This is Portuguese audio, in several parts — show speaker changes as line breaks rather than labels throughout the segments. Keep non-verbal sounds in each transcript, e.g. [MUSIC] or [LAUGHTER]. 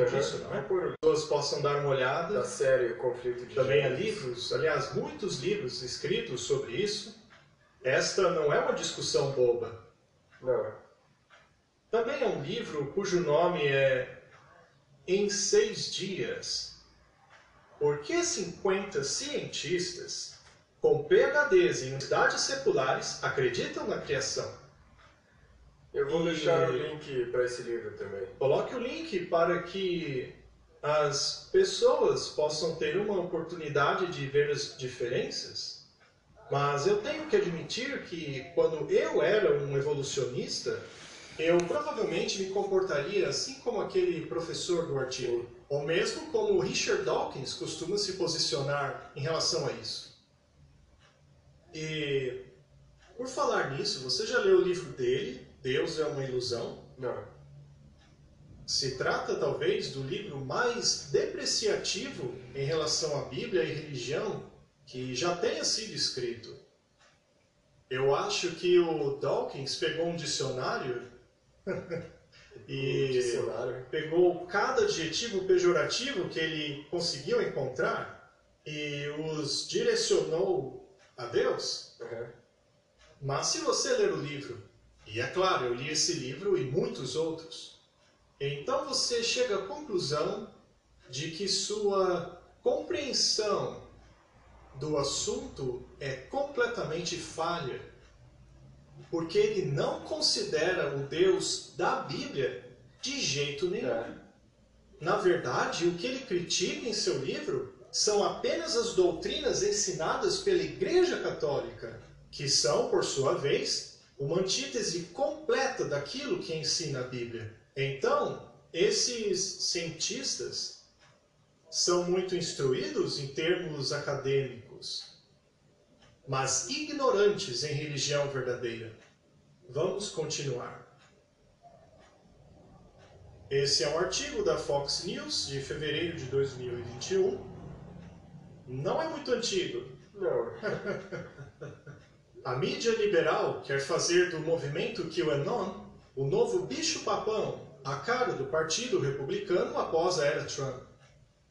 respeito
Uhum.
disso, não é?
É por
pessoas possam dar uma olhada.
da série Conflito de
Também há
Gêneros.
livros, aliás, muitos livros escritos sobre isso. Esta não é uma discussão boba.
Não.
Também é um livro cujo nome é Em Seis Dias. Por que 50 cientistas com PhDs em universidades seculares acreditam na criação?
Eu vou
E-
deixar o link para esse livro também.
Coloque o link para que as pessoas possam ter uma oportunidade de ver as diferenças. Mas eu tenho que admitir que quando eu era um evolucionista, eu provavelmente me comportaria assim como aquele professor do artigo, ou mesmo como o Richard Dawkins costuma se posicionar em relação a isso. E por falar nisso, você já leu o livro dele, Deus é uma ilusão?
Não.
Se trata talvez do livro mais depreciativo em relação à Bíblia e religião que já tenha sido escrito. Eu acho que o Dawkins pegou um dicionário [LAUGHS] e
Um dicionário.
pegou cada adjetivo pejorativo que ele conseguiu encontrar e os direcionou a Deus.
Uhum.
Mas se você ler o livro, e é claro, eu li esse livro e muitos outros, então você chega à conclusão de que sua compreensão do assunto é completamente falha, porque ele não considera o Deus da Bíblia de jeito nenhum.
É.
Na verdade, o que ele critica em seu livro são apenas as doutrinas ensinadas pela Igreja Católica, que são, por sua vez, uma antítese completa daquilo que ensina a Bíblia. Então, esses cientistas são muito instruídos em termos acadêmicos, mas ignorantes em religião verdadeira. Vamos continuar. Esse é um artigo da Fox News de fevereiro de 2021. Não é muito antigo.
Não. [LAUGHS]
A mídia liberal quer fazer do movimento QAnon o novo bicho-papão, a cara do Partido Republicano após a era Trump.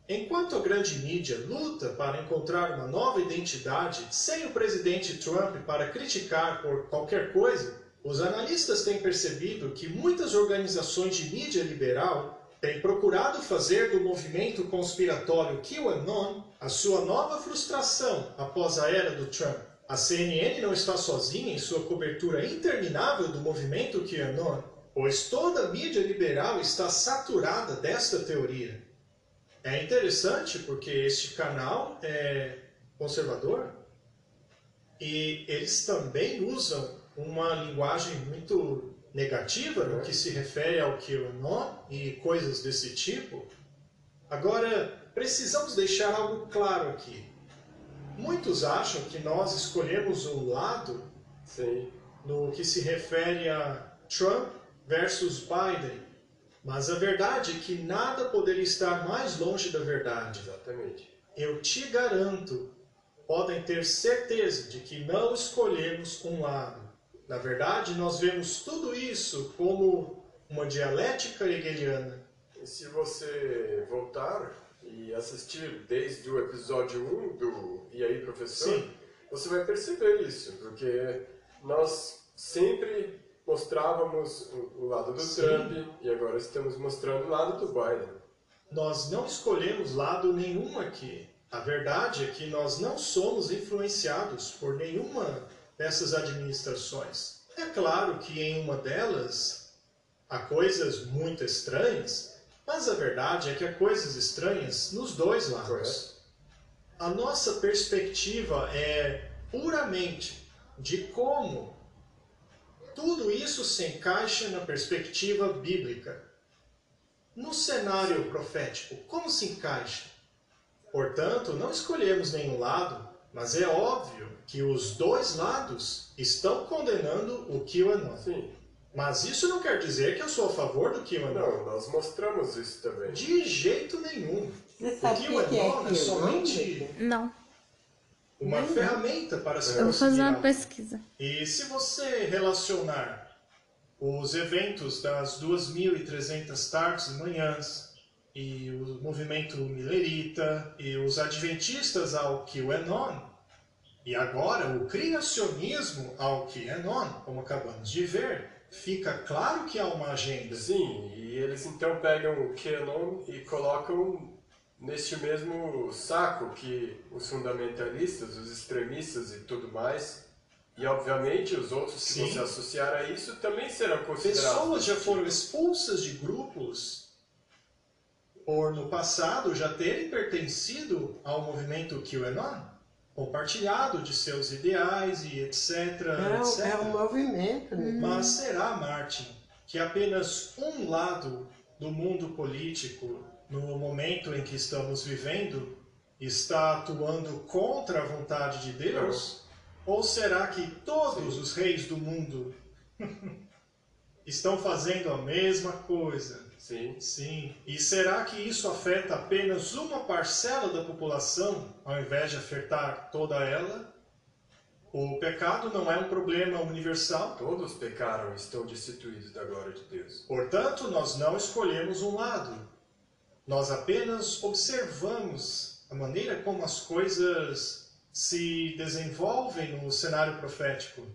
Enquanto a grande mídia luta para encontrar uma nova identidade sem o presidente Trump para criticar por qualquer coisa, os analistas têm percebido que muitas organizações de mídia liberal têm procurado fazer do movimento conspiratório QAnon a sua nova frustração após a era do Trump. A CNN não está sozinha em sua cobertura interminável do movimento QAnon, pois toda a mídia liberal está saturada desta teoria. É interessante porque este canal é conservador e eles também usam uma linguagem muito negativa no que se refere ao QAnon e coisas desse tipo. Agora, precisamos deixar algo claro aqui. Muitos acham que nós escolhemos um lado
Sim.
no que se refere a Trump versus Biden, mas a verdade é que nada poderia estar mais longe da verdade.
Exatamente.
Eu te garanto, podem ter certeza de que não escolhemos um lado. Na verdade, nós vemos tudo isso como uma dialética hegeliana.
E se você voltar e assistir desde o episódio 1 do E aí, professor,
Sim.
você vai perceber isso, porque nós sempre mostrávamos o, lado do
Sim.
Trump e agora estamos mostrando o lado do Biden.
Nós não escolhemos lado nenhum aqui. A verdade é que nós não somos influenciados por nenhuma dessas administrações. É claro que em uma delas há coisas muito estranhas, mas a verdade é que há coisas estranhas nos dois lados.
Correto.
A nossa perspectiva é puramente de como tudo isso se encaixa na perspectiva bíblica. No cenário profético, como se encaixa? Portanto, não escolhemos nenhum lado, mas é óbvio que os dois lados estão condenando o QAnon.
Sim.
Mas isso não quer dizer que eu sou a favor do QAnon.
Não, nós mostramos isso também.
De jeito nenhum.
Você
O
sabe o que, que é
é somente
Não.
uma
Nem
ferramenta para se
Eu vou fazer uma pesquisa.
E se você relacionar os eventos das 2.300 tardes e manhãs, e o movimento milerita e os adventistas ao QAnon e agora o criacionismo ao QAnon, como acabamos de ver, fica claro que há uma agenda.
Sim, e eles então pegam o QAnon e colocam neste mesmo saco que os fundamentalistas, os extremistas e tudo mais, e obviamente os outros que
Sim.
vão se associar a isso também serão considerados.
Pessoas já foram expulsas de grupos por no passado já terem pertencido ao movimento QAnon, compartilhado de seus ideais e etc.
É,
etc.
é um movimento, né?
Mas será, Martin, que apenas um lado do mundo político, no momento em que estamos vivendo, está atuando contra a vontade de Deus? Ou será que todos os reis do mundo [LAUGHS] estão fazendo a mesma coisa?
Sim,
Sim. E será que isso afeta apenas uma parcela da população, ao invés de afetar toda ela? O pecado não é um problema universal,
todos pecaram e estão destituídos da glória de Deus.
portanto, nós não escolhemos um lado. Nós apenas observamos a maneira como as coisas se desenvolvem no cenário profético.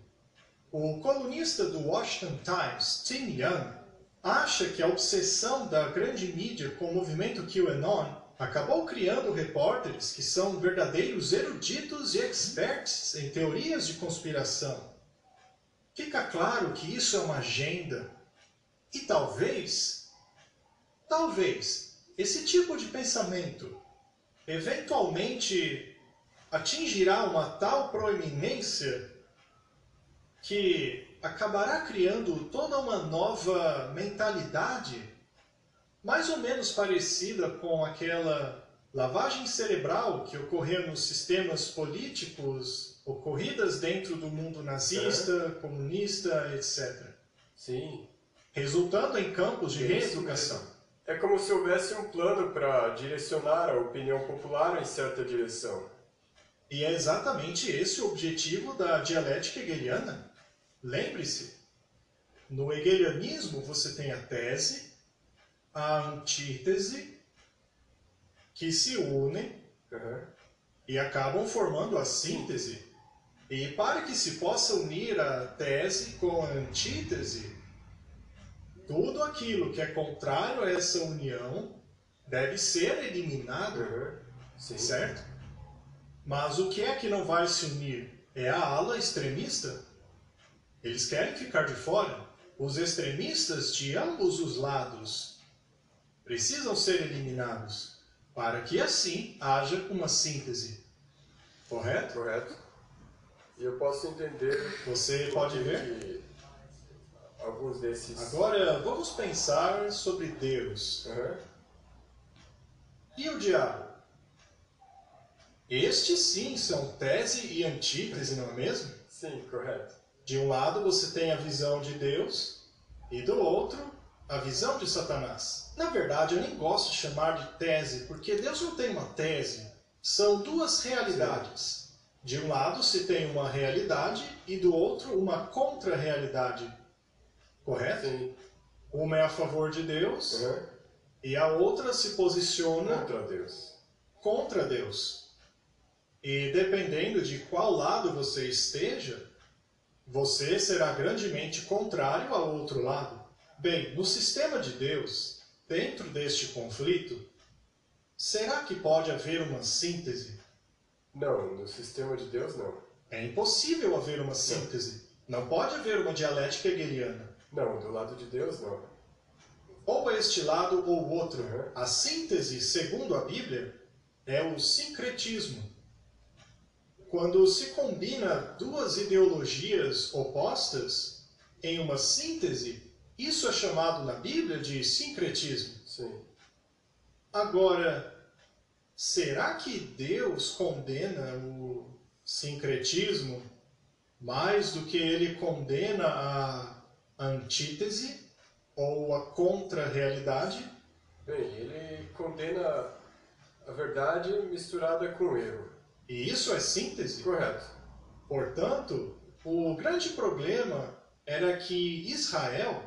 O colunista do Washington Times, Tim Young, acha que a obsessão da grande mídia com o movimento QAnon acabou criando repórteres que são verdadeiros eruditos e experts em teorias de conspiração. Fica claro que isso é uma agenda. E talvez, talvez, esse tipo de pensamento eventualmente atingirá uma tal proeminência que acabará criando toda uma nova mentalidade, mais ou menos parecida com aquela lavagem cerebral que ocorreu nos sistemas políticos ocorridas dentro do mundo nazista, comunista, etc.,
Sim,
resultando em campos de
É
reeducação.
mesmo. É como se houvesse um plano para direcionar a opinião popular em certa direção.
E é exatamente esse o objetivo da dialética hegeliana. Lembre-se, no hegelianismo você tem a tese, a antítese, que se unem
Aham.
e acabam formando a síntese. E para que se possa unir a tese com a antítese, tudo aquilo que é contrário a essa união deve ser eliminado.
Sim.
Certo? Mas o que é que não vai se unir? É a ala extremista? Eles querem ficar de fora. Os extremistas de ambos os lados precisam ser eliminados para que assim haja uma síntese. Correto?
Correto. E eu posso entender
Você pode ver?
alguns desses.
Agora vamos pensar sobre Deus
Aham.
e o diabo. Estes sim são tese e antítese, não é mesmo?
Sim, correto.
De um lado você tem a visão de Deus e do outro a visão de Satanás. Na verdade, eu nem gosto de chamar de tese, porque Deus não tem uma tese. São duas realidades. De um lado se tem uma realidade e do outro uma contra-realidade. Correto?
Sim.
Uma é a favor de Deus
Aham.
e a outra se posiciona
Contra Deus.
contra Deus. E dependendo de qual lado você esteja, você será grandemente contrário ao outro lado. Bem, no sistema de Deus, dentro deste conflito, será que pode haver uma síntese?
Não, no sistema de Deus não.
É impossível haver uma síntese. Não pode haver uma dialética hegeliana.
Não, do lado de Deus não.
Ou este lado ou o outro.
Uhum.
A síntese, segundo a Bíblia, é o sincretismo. Quando se combina duas ideologias opostas em uma síntese, isso é chamado na Bíblia de sincretismo.
Sim.
Agora, será que Deus condena o sincretismo mais do que ele condena a antítese ou a contra-realidade?
Bem, ele condena a verdade misturada com o erro.
E isso é síntese?
Correto.
Portanto, o grande problema era que Israel,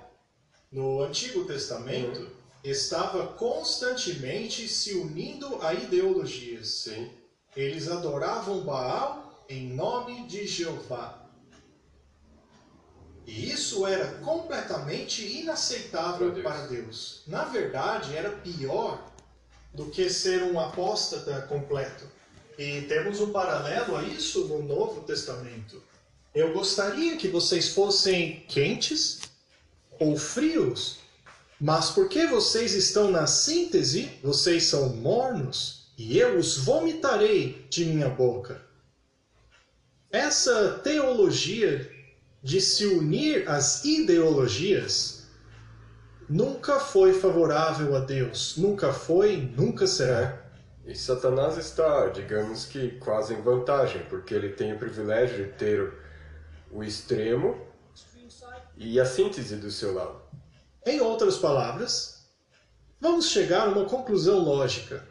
no Antigo Testamento, estava constantemente se unindo a ideologias.
Sim.
Eles adoravam Baal em nome de Jeová. E isso era completamente inaceitável
Deus.
para Deus. Na verdade, era pior do que ser um apóstata completo. E temos um paralelo a isso no Novo Testamento. Eu gostaria que vocês fossem quentes ou frios, mas porque vocês estão na síntese, vocês são mornos, e eu os vomitarei de minha boca. Essa teologia de se unir às ideologias nunca foi favorável a Deus, nunca foi, nunca será.
E Satanás está, digamos que, quase em vantagem, porque ele tem o privilégio de ter o extremo e a síntese do seu lado.
Em outras palavras, vamos chegar a uma conclusão lógica.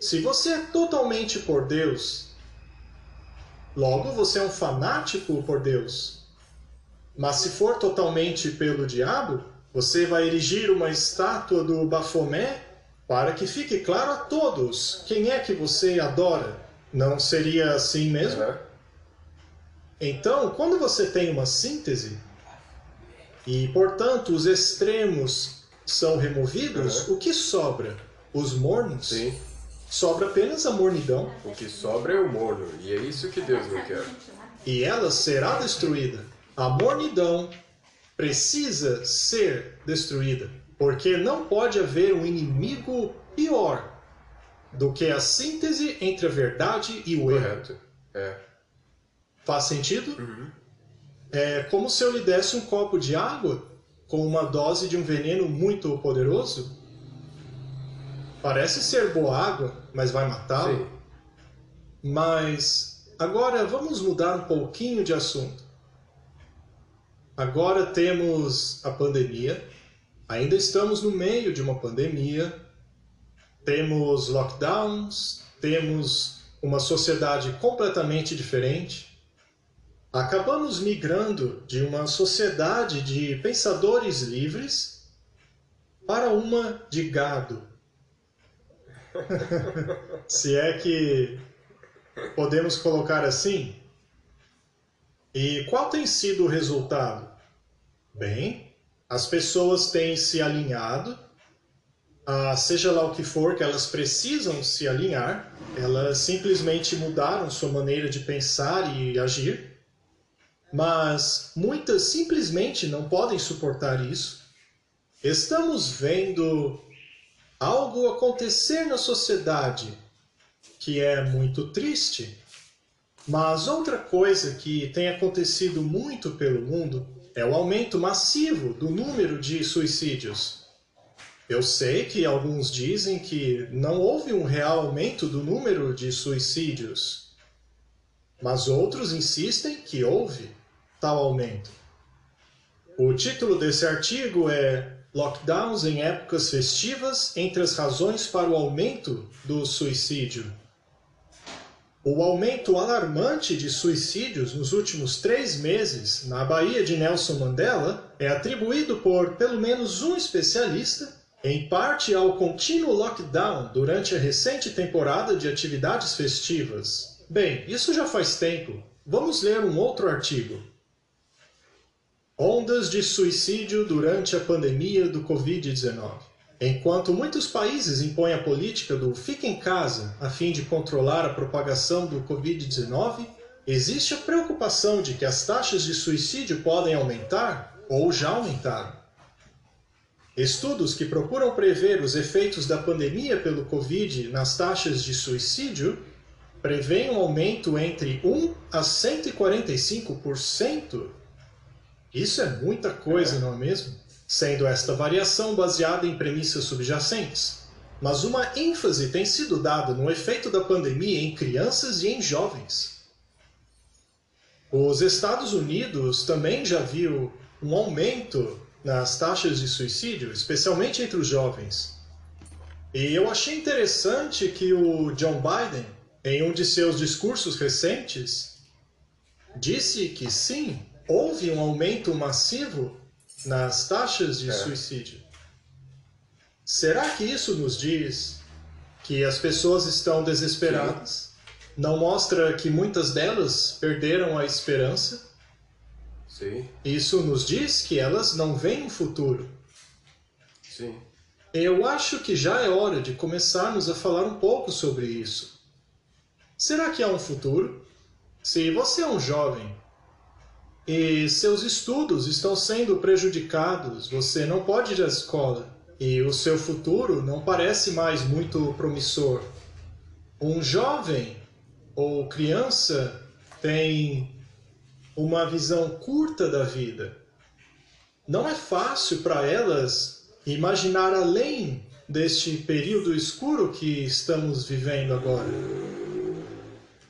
Se você é totalmente por Deus, logo você é um fanático por Deus. Mas se for totalmente pelo diabo, você vai erigir uma estátua do Bafomé para que fique claro a todos quem é que você adora. Não seria assim mesmo?
Né?
Então, quando você tem uma síntese e, portanto, os extremos são removidos,
Uhum.
o que sobra? Os mornos?
Sim.
Sobra apenas a mornidão
O que sobra é o morno, e é isso que Deus não quer.
e ela será destruída. A mornidão precisa ser destruída, porque não pode haver um inimigo pior do que a síntese entre a verdade e o erro.
Correto. É.
Faz sentido?
Uhum.
É como se eu lhe desse um copo de água com uma dose de um veneno muito poderoso. Parece ser boa água, mas vai matá-lo. Mas agora vamos mudar um pouquinho de assunto. Agora temos a pandemia, ainda estamos no meio de uma pandemia, temos lockdowns, temos uma sociedade completamente diferente. Acabamos migrando de uma sociedade de pensadores livres para uma de gado. [LAUGHS] Se é que podemos colocar assim. E qual tem sido o resultado? Bem, as pessoas têm se alinhado, a seja lá o que for que elas precisam se alinhar, elas simplesmente mudaram sua maneira de pensar e agir, mas muitas simplesmente não podem suportar isso. Estamos vendo algo acontecer na sociedade que é muito triste. Mas outra coisa que tem acontecido muito pelo mundo é o aumento massivo do número de suicídios. Eu sei que alguns dizem que não houve um real aumento do número de suicídios, mas outros insistem que houve tal aumento. O título desse artigo é Lockdowns em épocas festivas entre as razões para o aumento do suicídio. O aumento alarmante de suicídios nos últimos três meses na Baía de Nelson Mandela é atribuído por pelo menos um especialista, em parte ao contínuo lockdown durante a recente temporada de atividades festivas. Bem, isso já faz tempo. Vamos ler um outro artigo. Ondas de suicídio durante a pandemia do Covid-19. Enquanto muitos países impõem a política do fique em casa a fim de controlar a propagação do Covid-19, existe a preocupação de que as taxas de suicídio podem aumentar ou já aumentaram. Estudos que procuram prever os efeitos da pandemia pelo Covid nas taxas de suicídio prevêem um aumento entre 1 a 145%. Isso é muita coisa, não é mesmo? Sendo esta variação baseada em premissas subjacentes. Mas uma ênfase tem sido dada no efeito da pandemia em crianças e em jovens. Os Estados Unidos também já viu um aumento nas taxas de suicídio, especialmente entre os jovens. E eu achei interessante que o John Biden, em um de seus discursos recentes, disse que sim, houve um aumento massivo nas taxas de
É.
suicídio. Será que isso nos diz que as pessoas estão desesperadas? Não mostra que muitas delas perderam a esperança?
Sim,
Isso nos diz que elas não veem um futuro.
sim.
Eu acho que já é hora de começarmos a falar um pouco sobre isso. Será que há um futuro? Se você é um jovem e seus estudos estão sendo prejudicados, você não pode ir à escola e o seu futuro não parece mais muito promissor. Um jovem ou criança tem uma visão curta da vida. Não é fácil para elas imaginar além deste período escuro que estamos vivendo agora.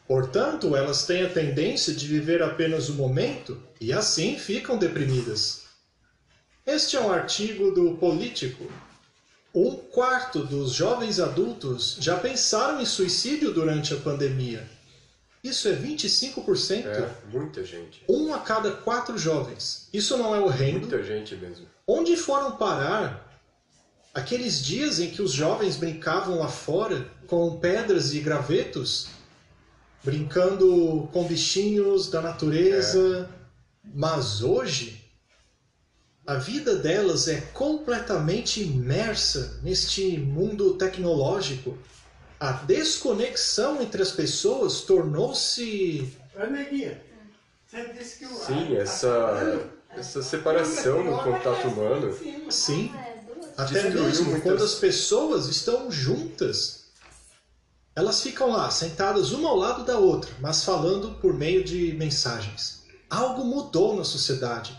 Portanto, elas têm a tendência de viver apenas o momento e assim ficam deprimidas. Este é um artigo do Político. Um quarto dos jovens adultos já pensaram em suicídio durante a pandemia. Isso é 25%.
É, muita gente.
Um a cada quatro jovens. Isso não é horrendo?
Muita gente mesmo.
Onde foram parar aqueles dias em que os jovens brincavam lá fora com pedras e gravetos, brincando com bichinhos da natureza? Mas hoje, a vida delas é completamente imersa neste mundo tecnológico. A desconexão entre as pessoas tornou-se.
Sim, essa, essa separação no contato humano.
Sim.
É, duas.
Até mesmo quando as pessoas estão juntas, elas ficam lá, sentadas uma ao lado da outra, mas falando por meio de mensagens. Algo mudou na sociedade.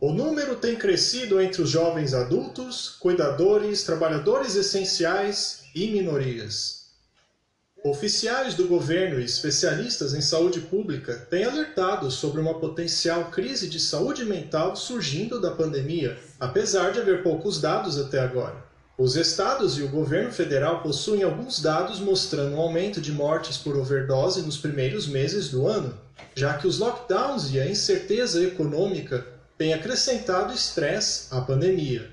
O número tem crescido entre os jovens adultos, cuidadores, trabalhadores essenciais e minorias. Oficiais do governo e especialistas em saúde pública têm alertado sobre uma potencial crise de saúde mental surgindo da pandemia, apesar de haver poucos dados até agora. Os estados e o governo federal possuem alguns dados mostrando um aumento de mortes por overdose nos primeiros meses do ano, já que os lockdowns e a incerteza econômica têm acrescentado estresse à pandemia.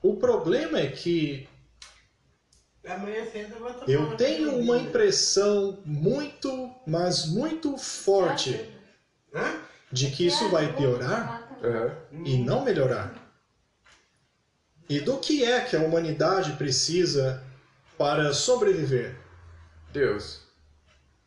O problema é que
eu
tenho uma impressão muito, mas muito forte de que isso vai piorar e não melhorar. E do que é que a humanidade precisa para sobreviver?
Deus.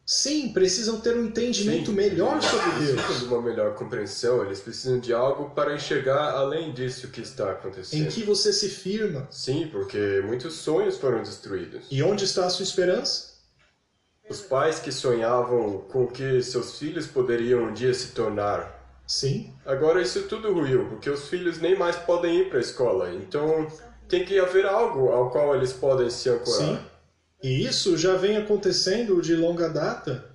Sim, precisam ter um entendimento
Sim,
melhor
eles
sobre
precisam
Deus,
de uma melhor compreensão, eles precisam de algo para enxergar além disso que está
em
acontecendo.
que você se firma
Sim, porque muitos sonhos foram destruídos.
e onde está a sua esperança.
Os pais que sonhavam com o que seus filhos poderiam um dia se tornar.
Sim,
Agora isso tudo ruiu, porque os filhos nem mais podem ir para a escola. Então tem que haver algo ao qual eles podem se ancorar.
sim. E isso já vem acontecendo de longa data.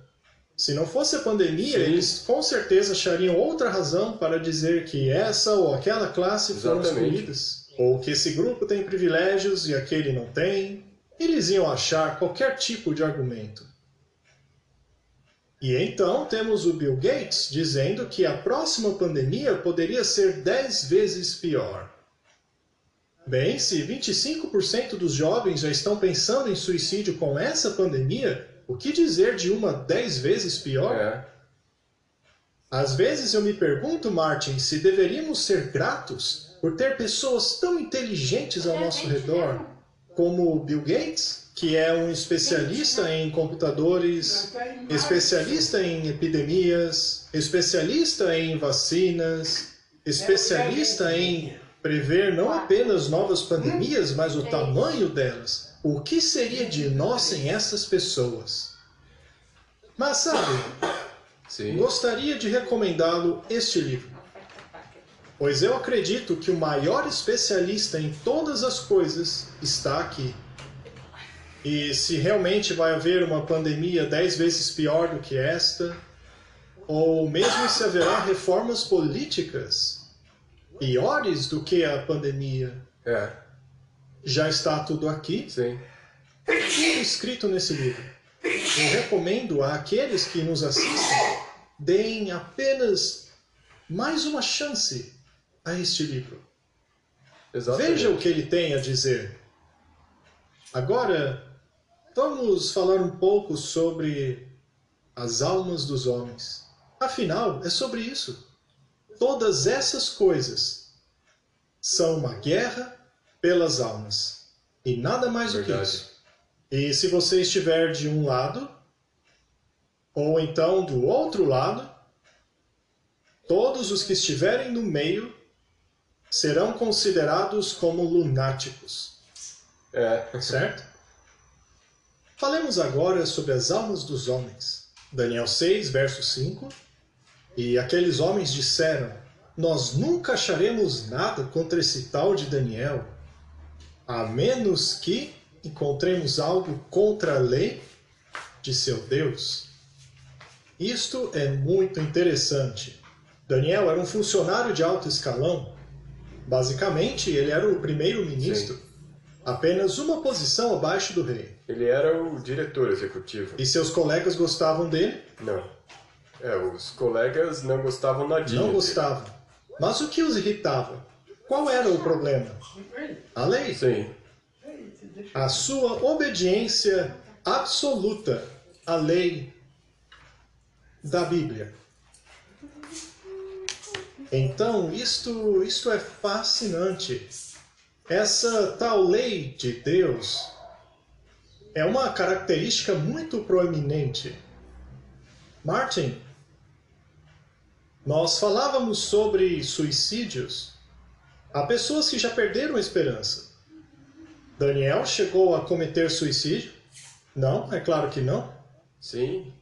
Se não fosse a pandemia,
Sim.
eles com certeza achariam outra razão para dizer que essa ou aquela classe foram
Exatamente.
excluídas, ou que esse grupo tem privilégios e aquele não tem. Eles iam achar qualquer tipo de argumento. E então temos o Bill Gates dizendo que a próxima pandemia poderia ser 10 vezes pior. Bem, se 25% dos jovens já estão pensando em suicídio com essa pandemia, o que dizer de uma 10 vezes pior?
É,
Às vezes eu me pergunto, Martin, se deveríamos ser gratos por ter pessoas tão inteligentes ao
É,
nosso redor,
mesmo.
como o Bill Gates, que é um especialista em computadores, especialista em epidemias, especialista em vacinas, especialista em prever não apenas novas pandemias, mas o tamanho delas. O que seria de nós sem essas pessoas? Mas sabe,
sim.
gostaria de recomendá-lo este livro, pois eu acredito que o maior especialista em todas as coisas está aqui. E se realmente vai haver uma pandemia dez vezes pior do que esta, ou mesmo se haverá reformas políticas piores do que a pandemia,
É,
já está tudo aqui,
sim.
tudo escrito nesse livro. Eu recomendo àqueles que nos assistem deem apenas mais uma chance a este livro.
Exatamente.
Veja o que ele tem a dizer. Agora, vamos falar um pouco sobre as almas dos homens. Afinal, é sobre isso. Todas essas coisas são uma guerra pelas almas. E nada mais do que
Verdade.
isso. E se você estiver de um lado, ou então do outro lado, todos os que estiverem no meio serão considerados como lunáticos,
É,
certo? Falemos agora sobre as almas dos homens. Daniel 6, verso 5. E aqueles homens disseram: Nós nunca acharemos nada contra esse tal de Daniel, a menos que encontremos algo contra a lei de seu Deus. Isto é muito interessante. Daniel era um funcionário de alto escalão. Basicamente, ele era o primeiro-ministro, apenas uma posição abaixo do rei.
Ele era o diretor executivo.
E seus colegas gostavam dele?
Não. É, os colegas não gostavam nadinha.
Não
dele.
gostavam. Mas o que os irritava? Qual era o problema? A lei.
Sim,
A sua obediência absoluta à lei da Bíblia. Então, isto, isto é fascinante. Essa tal lei de Deus é uma característica muito proeminente. Martin, nós falávamos sobre suicídios. Há pessoas que já perderam a esperança. Daniel chegou a cometer suicídio? Não, é claro que não.
sim.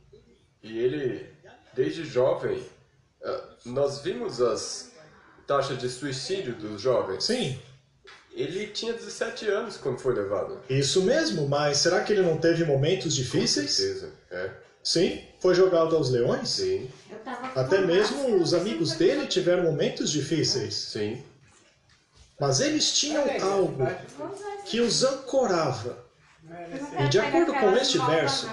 E ele, desde jovem, ah, nós vimos as taxas de suicídio dos jovens.
Sim,
Ele tinha 17 anos quando foi levado.
isso mesmo, mas será que ele não teve momentos
Com
difíceis?
certeza. É,
Sim, foi jogado aos leões?
sim,
Até
com
mesmo os amigos dele tiveram momentos difíceis.
sim.
Mas eles tinham algo que os ancorava. E de acordo com este verso.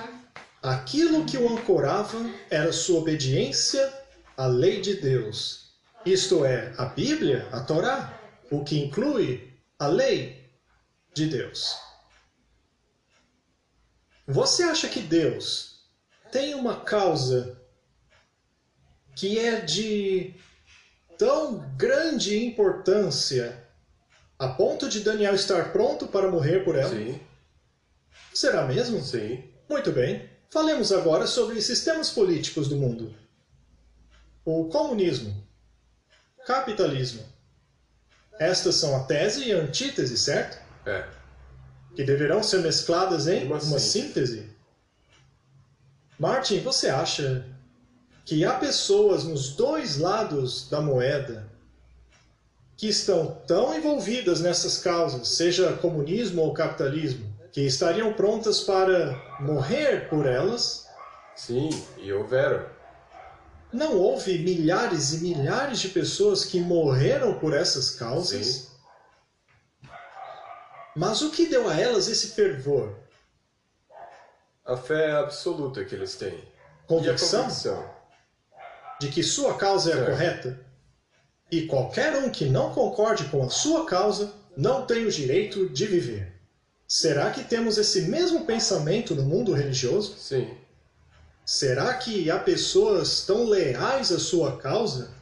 Aquilo que o ancorava era sua obediência à lei de Deus. Isto é, a Bíblia, a Torá, o que inclui a lei de Deus. Você acha que Deus tem uma causa que é de tão grande importância a ponto de Daniel estar pronto para morrer por ela?
Sim,
Será mesmo?
sim.
Muito bem. Falemos agora sobre sistemas políticos do mundo. O comunismo. Capitalismo. Estas são a tese e a antítese, certo?
É,
Que deverão ser mescladas em
Uma
uma,
síntese.
síntese. Martin, você acha que há pessoas nos dois lados da moeda que estão tão envolvidas nessas causas, seja comunismo ou capitalismo, que estariam prontas para morrer por elas?
sim. E houveram.
Não houve milhares e milhares de pessoas que morreram por essas causas?
Sim.
Mas o que deu a elas esse fervor?
A fé absoluta que eles têm.
Convicção
convicção.
de que sua causa é a correta? E qualquer um que não concorde com a sua causa não tem o direito de viver. Será que temos esse mesmo pensamento no mundo religioso?
Sim,
Será que há pessoas tão leais à sua causa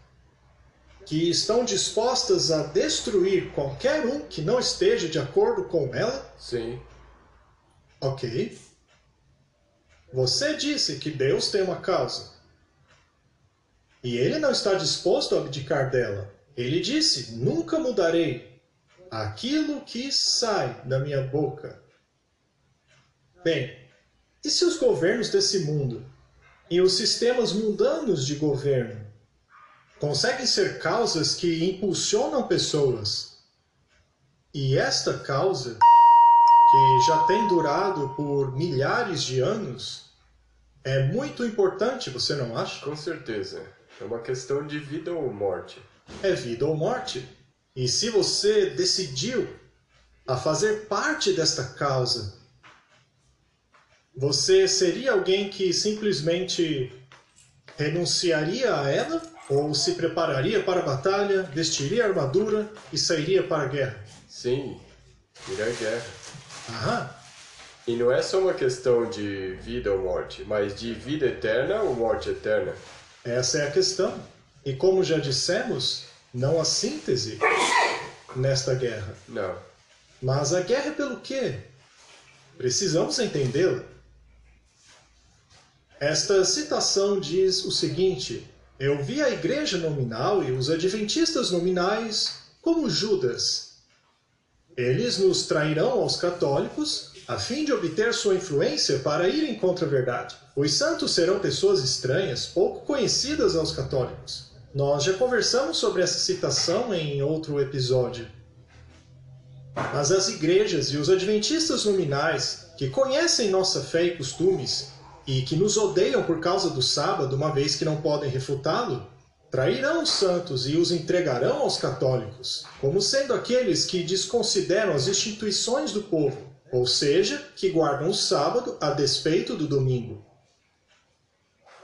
que estão dispostas a destruir qualquer um que não esteja de acordo com ela?
sim.
Ok. Você disse que Deus tem uma causa. E ele não está disposto a abdicar dela. Ele disse: Nunca mudarei aquilo que sai da minha boca. Bem, e se os governos desse mundo e os sistemas mundanos de governo conseguem ser causas que impulsionam pessoas? E esta causa que já tem durado por milhares de anos, é muito importante, você não acha?
Com certeza. É uma questão de vida ou morte.
É vida ou morte. E se você decidiu a fazer parte desta causa, você seria alguém que simplesmente renunciaria a ela Ou se prepararia para a batalha, vestiria a armadura e sairia para a guerra?
Sim, ir à guerra.
Aham.
E não é só uma questão de vida ou morte, mas de vida eterna ou morte eterna.
Essa é a questão. E como já dissemos, não há síntese nesta guerra.
Não.
Mas a guerra é pelo quê? Precisamos entendê-la. Esta citação diz o seguinte: Eu vi a igreja nominal e os adventistas nominais como Judas. Eles nos trairão aos católicos a fim de obter sua influência para irem contra a verdade. Os santos serão pessoas estranhas, pouco conhecidas aos católicos. Nós já conversamos sobre essa citação em outro episódio. Mas as igrejas e os adventistas nominais, que conhecem nossa fé e costumes e que nos odeiam por causa do sábado, uma vez que não podem refutá-lo, trairão os santos e os entregarão aos católicos, como sendo aqueles que desconsideram as instituições do povo, ou seja, que guardam o sábado a despeito do domingo.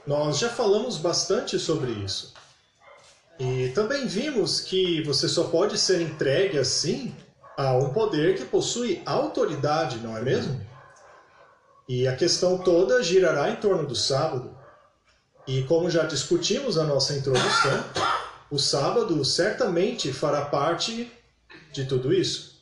Nós já falamos bastante sobre isso. E também vimos que você só pode ser entregue assim a um poder que possui autoridade, não é mesmo? E a questão toda girará em torno do sábado. E como já discutimos na nossa introdução, o sábado certamente fará parte de tudo isso.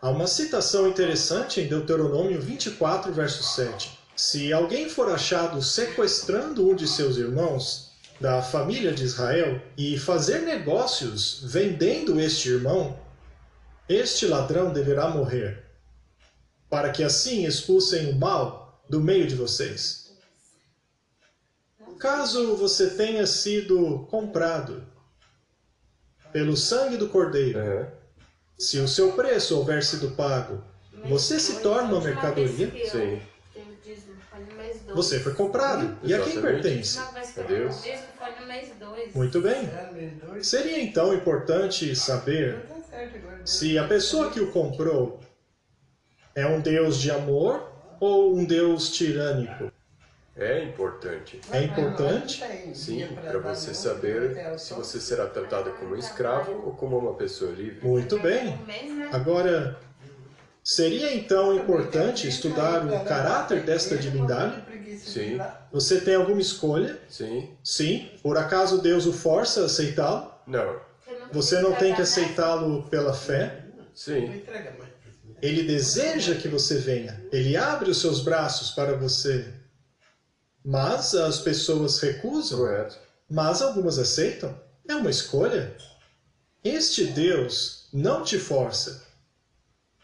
Há uma citação interessante em Deuteronômio 24, verso 7. Se alguém for achado sequestrando um de seus irmãos, da família de Israel e fazer negócios vendendo este irmão, este ladrão deverá morrer, para que assim expulsem o mal do meio de vocês. Caso você tenha sido comprado pelo sangue do cordeiro,
Aham.
se o seu preço houver sido pago, você se torna uma mercadoria,
Sim.
você foi comprado. E a quem pertence?
A Deus.
foi no mês 2.
Muito bem.
É.
Seria então importante saber
tá
se a pessoa que o comprou é um Deus de amor ou um Deus tirânico.
É importante.
É importante?
Sim, para você saber se você será tratado como um escravo ou como uma pessoa livre.
Muito bem. Agora, seria então importante estudar o caráter desta divindade?
Sim.
Você tem alguma escolha?
Sim?
Sim. Por acaso Deus o força a aceitá-lo?
Não.
Você não tem que
aceitá
aceitá-lo pela fé?
Sim.
Ele deseja que você venha. Ele abre os seus braços para você. Mas as pessoas recusam.
Correto.
mas algumas aceitam. É uma escolha. Este Deus não te força.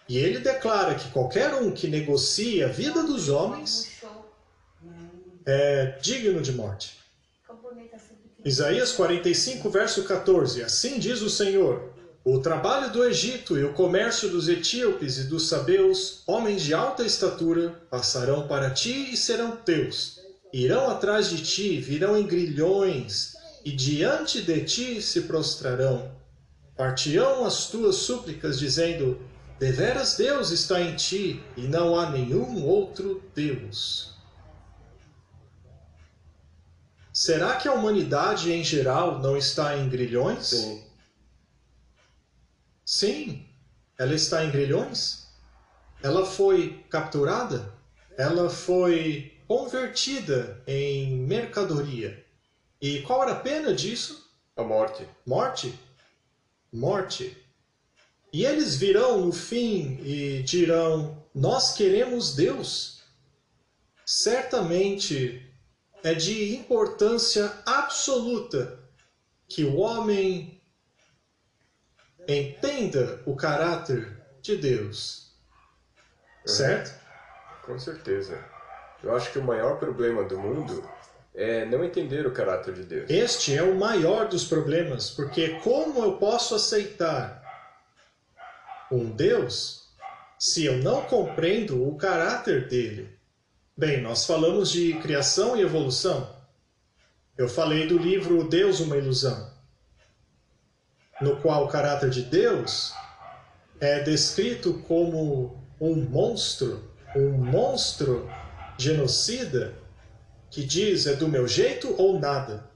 E ele declara que qualquer um que negocia a vida dos homens é digno de morte. Isaías 45, verso 14. Assim diz o Senhor: O trabalho do Egito e o comércio dos etíopes e dos sabeus, homens de alta estatura, passarão para ti e serão teus. Irão atrás de ti, virão em grilhões, e diante de ti se prostrarão. Partirão as tuas súplicas, dizendo: Deveras Deus está em ti, e não há nenhum outro Deus. Será que a humanidade em geral não está em grilhões?
Sim.
Sim, ela está em grilhões. Ela foi capturada. Ela foi convertida em mercadoria. E qual era a pena disso?
A morte.
Morte? Morte. E eles virão no fim e dirão: Nós queremos Deus. Certamente é de importância absoluta que o homem entenda o caráter de Deus. Certo?
Com certeza. Eu acho que o maior problema do mundo é não entender o caráter de Deus.
Este é o maior dos problemas, porque como eu posso aceitar um Deus se eu não compreendo o caráter dele? Bem, nós falamos de criação e evolução. Eu falei do livro Deus, uma ilusão, no qual o caráter de Deus é descrito como um monstro, um monstro genocida que diz é do meu jeito ou nada,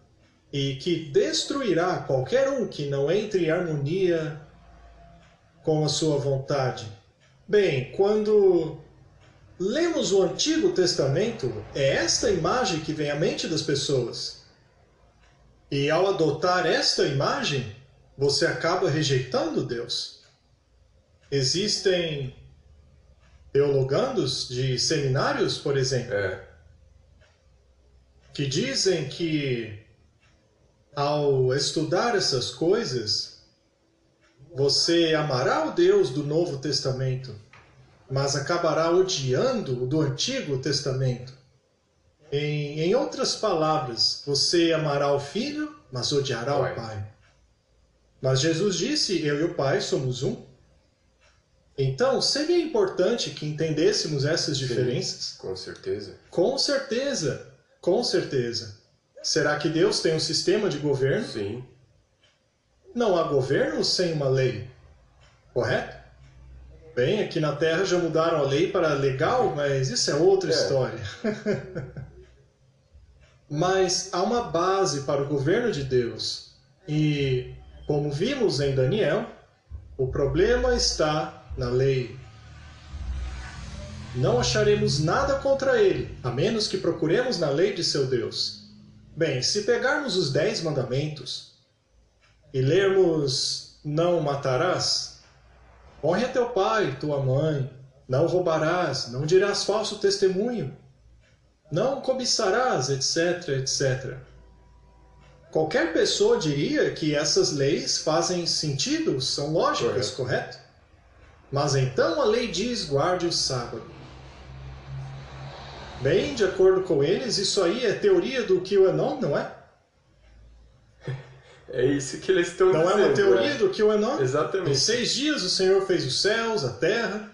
e que destruirá qualquer um que não entre em harmonia com a sua vontade. Bem, quando lemos o Antigo Testamento, é esta imagem que vem à mente das pessoas. E ao adotar esta imagem, você acaba rejeitando Deus. Existem teologandos de seminários, por exemplo,
É.
que dizem que ao estudar essas coisas, você amará o Deus do Novo Testamento, mas acabará odiando o do Antigo Testamento. Em, em outras palavras, você amará o filho, mas odiará o pai. Mas Jesus disse: Eu e o Pai somos um. Então, seria importante que entendêssemos essas diferenças?
Com certeza.
Com certeza, com certeza. Será que Deus tem um sistema de governo?
Sim.
Não há governo sem uma lei, correto? Bem, aqui na Terra já mudaram a lei para legal, mas isso é outra
É.
história. [LAUGHS] mas há uma base para o governo de Deus. E, como vimos em Daniel, o problema está na lei. Não acharemos nada contra ele, a menos que procuremos na lei de seu Deus. Bem, se pegarmos os dez mandamentos e lermos não matarás, honre a teu pai, tua mãe, não roubarás, não dirás falso testemunho, não cobiçarás, etc, etc. Qualquer pessoa diria que essas leis fazem sentido, são lógicas, correto? Mas então a lei diz: guarde o sábado. Bem, de acordo com eles, isso aí é teoria do QAnon, não é? [LAUGHS]
É isso que eles estão
Não é
dizendo.
uma teoria
né?
do QAnon? Em
Exatamente.
seis dias o Senhor fez os céus, a terra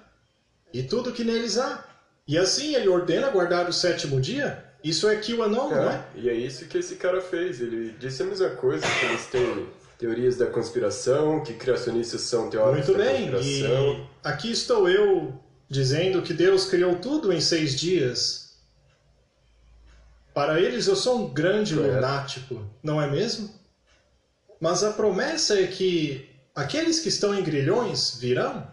e tudo que neles há. E assim ele ordena guardar o sétimo dia? Isso é QAnon, não é?
É, e é isso que esse cara fez. Ele disse a mesma coisa, que eles têm teorias da conspiração, que criacionistas são teóricos
Muito
da
bem,
conspiração.
e aqui estou eu dizendo que Deus criou tudo em seis dias. Para eles eu sou um grande
Correto.
lunático, não é mesmo? Mas a promessa é que aqueles que estão em grilhões virão.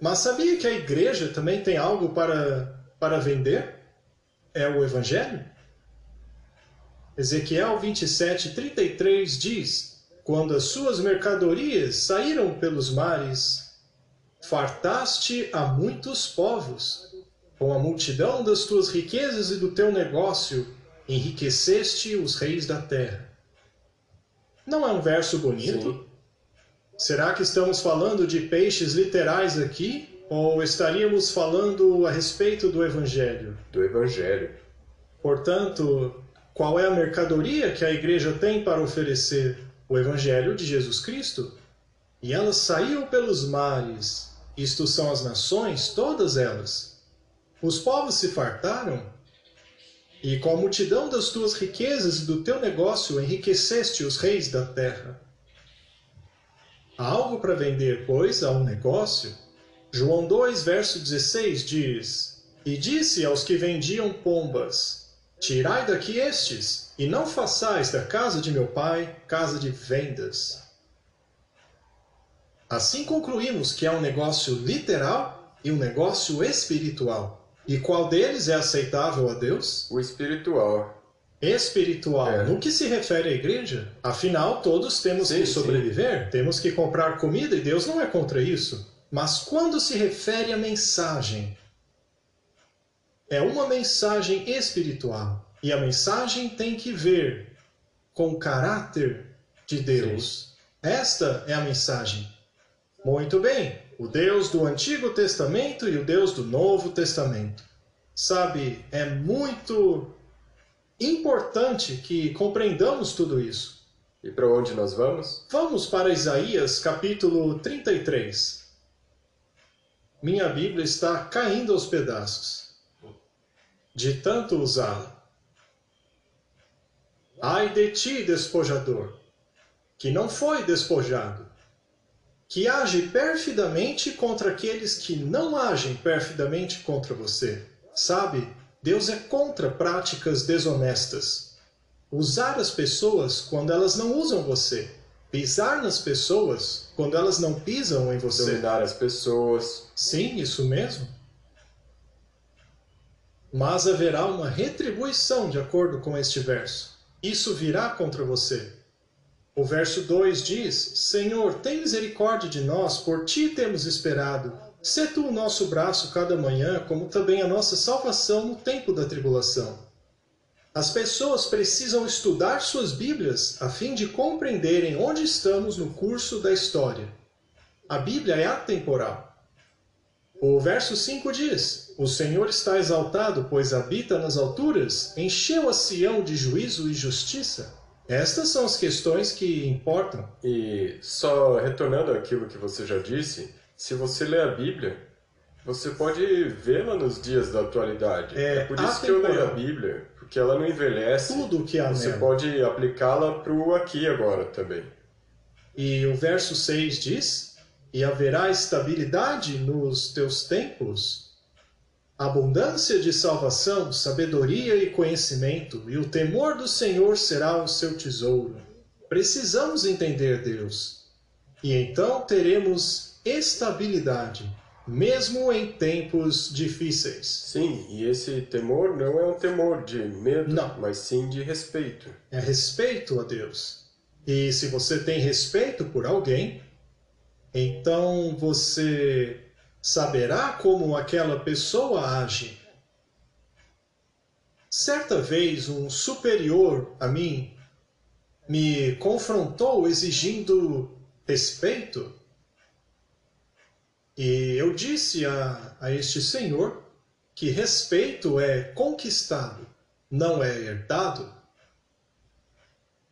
Mas sabia que a igreja também tem algo para, para vender? É o Evangelho? Ezequiel 27, 33 diz: Quando as suas mercadorias saíram pelos mares, fartaste a muitos povos. Com a multidão das tuas riquezas e do teu negócio, enriqueceste os reis da terra. Não é um verso bonito?
Sim.
Será que estamos falando de peixes literais aqui? Ou estaríamos falando a respeito do Evangelho?
Do Evangelho.
Portanto, qual é a mercadoria que a igreja tem para oferecer? O Evangelho de Jesus Cristo. E ela saiu pelos mares, isto são as nações, todas elas. Os povos se fartaram, e com a multidão das tuas riquezas e do teu negócio enriqueceste os reis da terra. Há algo para vender, pois, há um negócio. João 2, verso 16 diz: E disse aos que vendiam pombas: Tirai daqui estes, e não façais da casa de meu pai casa de vendas. Assim concluímos que há um negócio literal e um negócio espiritual. E qual deles é aceitável a Deus?
O espiritual.
Espiritual.
É.
No que se refere à igreja? Afinal, todos temos
Sim,
que
sim.
sobreviver, temos que comprar comida e Deus não é contra isso. Mas quando se refere à mensagem, é uma mensagem espiritual. E a mensagem tem que ver com o caráter de Deus. Esta é a mensagem. Muito bem, o Deus do Antigo Testamento e o Deus do Novo Testamento. Sabe, é muito importante que compreendamos tudo isso.
E para onde nós vamos?
Vamos para Isaías capítulo 33. Minha Bíblia está caindo aos pedaços, de tanto usá-la. Ai de ti, despojador, que não foi despojado, que age perfidamente contra aqueles que não agem perfidamente contra você. Sabe, Deus é contra práticas desonestas. Usar as pessoas quando elas não usam você. Pisar nas pessoas quando elas não pisam em você.
Dominar as pessoas.
Sim, isso mesmo. Mas haverá uma retribuição de acordo com este verso. Isso virá contra você. O verso 2 diz: Senhor, tem misericórdia de nós, por ti temos esperado. Sê tu o nosso braço cada manhã, como também a nossa salvação no tempo da tribulação. As pessoas precisam estudar suas Bíblias a fim de compreenderem onde estamos no curso da história. A Bíblia é atemporal. O verso 5 diz: O Senhor está exaltado, pois habita nas alturas, encheu a Sião de juízo e justiça. Estas são as questões que importam.
E só retornando àquilo que você já disse, se você lê a Bíblia, você pode vê-la nos dias da atualidade.
É,
É, por isso que eu leio a. Bíblia, porque ela não envelhece.
Tudo o que há
Você
nela.
pode aplicá-la para o aqui agora também.
E o verso 6 diz: E haverá estabilidade nos teus templos, abundância de salvação, sabedoria e conhecimento, e o temor do Senhor será o seu tesouro. Precisamos entender Deus. E então teremos estabilidade, mesmo em tempos difíceis.
Sim, e esse temor não é um temor de medo,
Não.
mas sim de respeito.
É respeito a Deus. E se você tem respeito por alguém, então você saberá como aquela pessoa age. Certa vez, um superior a mim me confrontou exigindo respeito. E eu disse a, a este senhor que respeito é conquistado, não é herdado.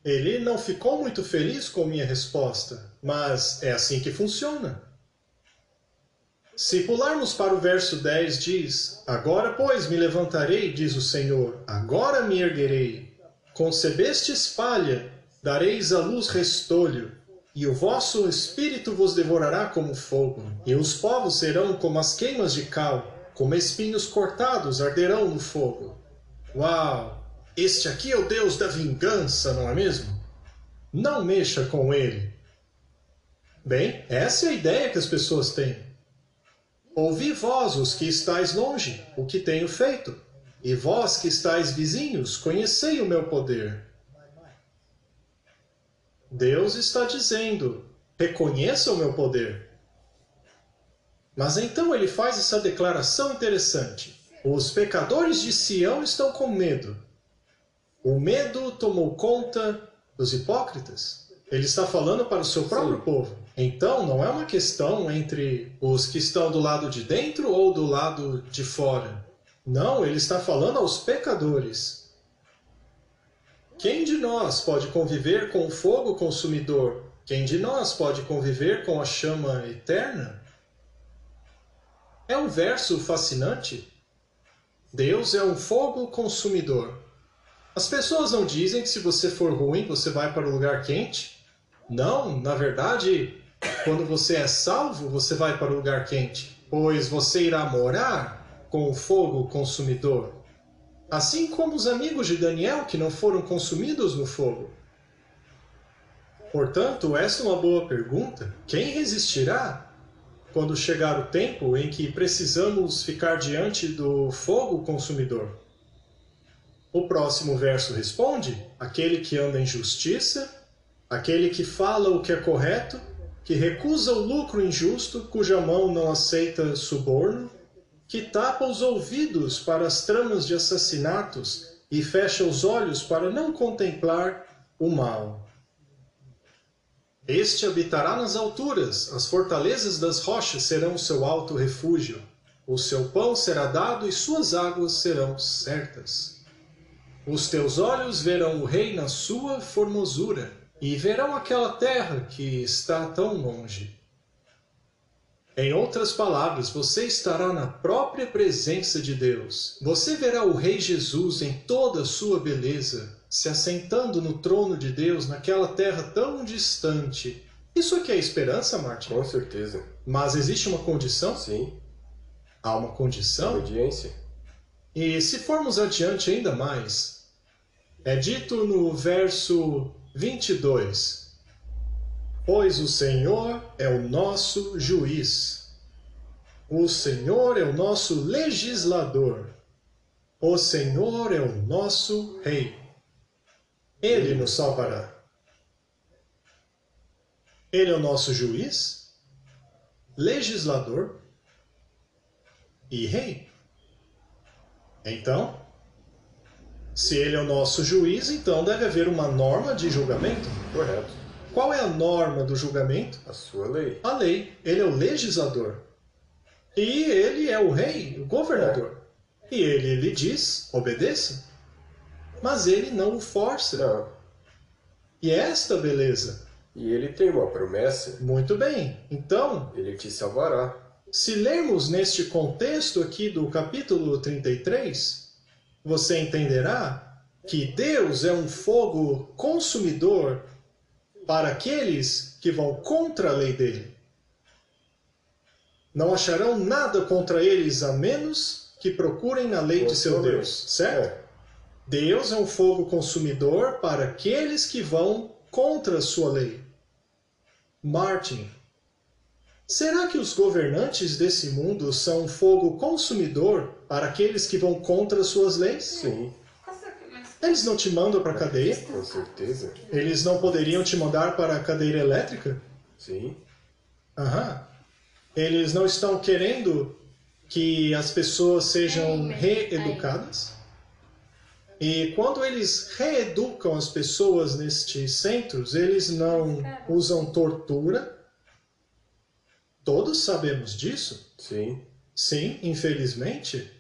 Ele não ficou muito feliz com minha resposta, mas é assim que funciona. Se pularmos para o verso 10, diz: Agora, pois, me levantarei, diz o Senhor, agora me erguerei. Concebestes palha, dareis à luz restolho, e o vosso espírito vos devorará como fogo, e os povos serão como as queimas de cal, como espinhos cortados arderão no fogo. Uau! Este aqui é o Deus da vingança, não é mesmo? Não mexa com ele. Bem, essa é a ideia que as pessoas têm. Ouvi vós, os que estáis longe, o que tenho feito, e vós que estáis vizinhos, conhecei o meu poder. Deus está dizendo: reconheça o meu poder. Mas então ele faz essa declaração interessante: os pecadores de Sião estão com medo. O medo tomou conta dos hipócritas. Ele está falando para o seu próprio
Sim.
povo. Então, não é uma questão entre os que estão do lado de dentro ou do lado de fora. Não, ele está falando aos pecadores. Quem de nós pode conviver com o fogo consumidor? Quem de nós pode conviver com a chama eterna? É um verso fascinante. Deus é um fogo consumidor. As pessoas não dizem que se você for ruim, você vai para o lugar quente. Não, na verdade, quando você é salvo, você vai para o lugar quente, pois você irá morar com o fogo consumidor. Assim como os amigos de Daniel que não foram consumidos no fogo. Portanto, essa é uma boa pergunta. Quem resistirá quando chegar o tempo em que precisamos ficar diante do fogo consumidor? O próximo verso responde: aquele que anda em justiça, aquele que fala o que é correto, que recusa o lucro injusto, cuja mão não aceita suborno, que tapa os ouvidos para as tramas de assassinatos e fecha os olhos para não contemplar o mal. Este habitará nas alturas, as fortalezas das rochas serão o seu alto refúgio. O seu pão será dado e suas águas serão certas. Os teus olhos verão o rei na sua formosura e verão aquela terra que está tão longe. Em outras palavras, você estará na própria presença de Deus. Você verá o Rei Jesus em toda a sua beleza, se assentando no trono de Deus naquela terra tão distante. Isso aqui é esperança, Martin?
Com certeza.
Mas existe uma condição?
Sim.
Há uma condição?
Obediência.
E se formos adiante ainda mais, é dito no verso 22: Pois o Senhor é o nosso juiz, o Senhor é o nosso legislador, o Senhor é o nosso rei. Ele nos salvará. Ele é o nosso juiz, legislador e rei. Então, se ele é o nosso juiz, então deve haver uma norma de julgamento.
Correto.
Qual é a norma do julgamento?
A sua lei.
A lei. Ele é o legislador. E ele é o rei, o governador. E ele lhe diz: obedeça. Mas ele não o força.
Não.
E é esta beleza.
E ele tem uma promessa.
Muito bem. Então,
Ele te salvará.
se lermos neste contexto aqui do capítulo 33, você entenderá que Deus é um fogo consumidor para aqueles que vão contra a lei dele. Não acharão nada contra eles a menos que procurem na lei de seu Deus, certo?
É.
Deus é um fogo consumidor para aqueles que vão contra a sua lei. Martin, será que os governantes desse mundo são um fogo consumidor para aqueles que vão contra as suas leis?
Sim,
Eles não te mandam para a cadeia?
com certeza.
Eles não poderiam te mandar para a cadeira elétrica?
Sim.
Aham. Eles não estão querendo que as pessoas sejam reeducadas? E quando eles reeducam as pessoas nestes centros, eles não usam tortura? Todos sabemos disso?
Sim.
Sim, infelizmente.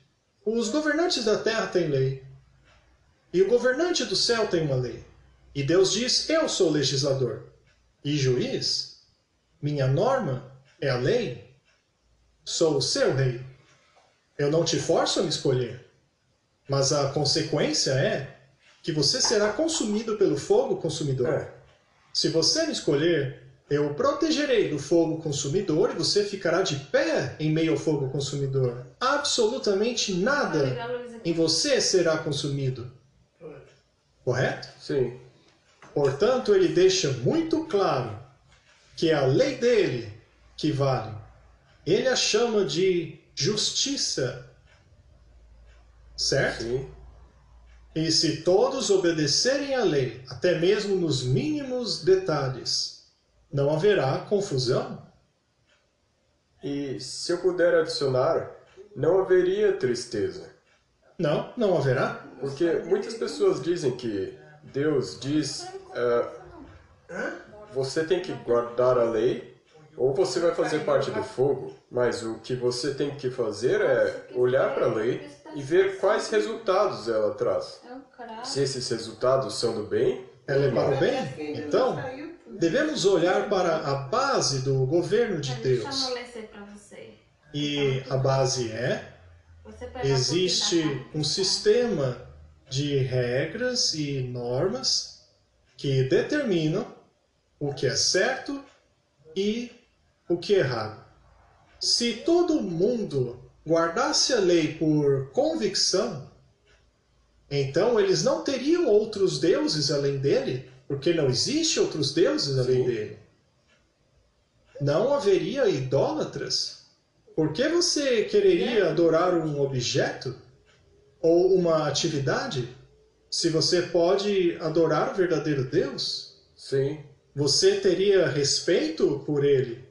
Os governantes da terra têm lei. E o governante do céu tem uma lei. E Deus diz: Eu sou legislador e juiz. Minha norma é a lei. Sou o seu rei. Eu não te forço a me escolher. Mas a consequência é que você será consumido pelo fogo consumidor.
É.
Se você me escolher, eu o protegerei do fogo consumidor e você ficará de pé em meio ao fogo consumidor. Absolutamente nada em você será consumido. Correto?
Sim.
Portanto, ele deixa muito claro que é a lei dele que vale. Ele a chama de justiça. Certo?
Sim.
E se todos obedecerem à lei, até mesmo nos mínimos detalhes, não haverá confusão?
E se eu puder adicionar, não haveria tristeza.
Não, não haverá.
Porque muitas pessoas dizem que Deus diz: ah, você tem que guardar a lei, ou você vai fazer parte do fogo. Mas o que você tem que fazer é olhar para a lei e ver quais resultados ela traz. Se esses resultados são do bem,
Ela é para o bem? Então, devemos olhar para a base do governo de Deus. E a base é existe um sistema de regras e normas que determinam o que é certo e o que é errado. Se todo mundo guardasse a lei por convicção, então eles não teriam outros deuses além dele, porque não existe outros deuses além
Sim.
dele. Não haveria idólatras. Por que você quereria adorar um objeto ou uma atividade se você pode adorar o verdadeiro Deus?
sim,
Você teria respeito por ele?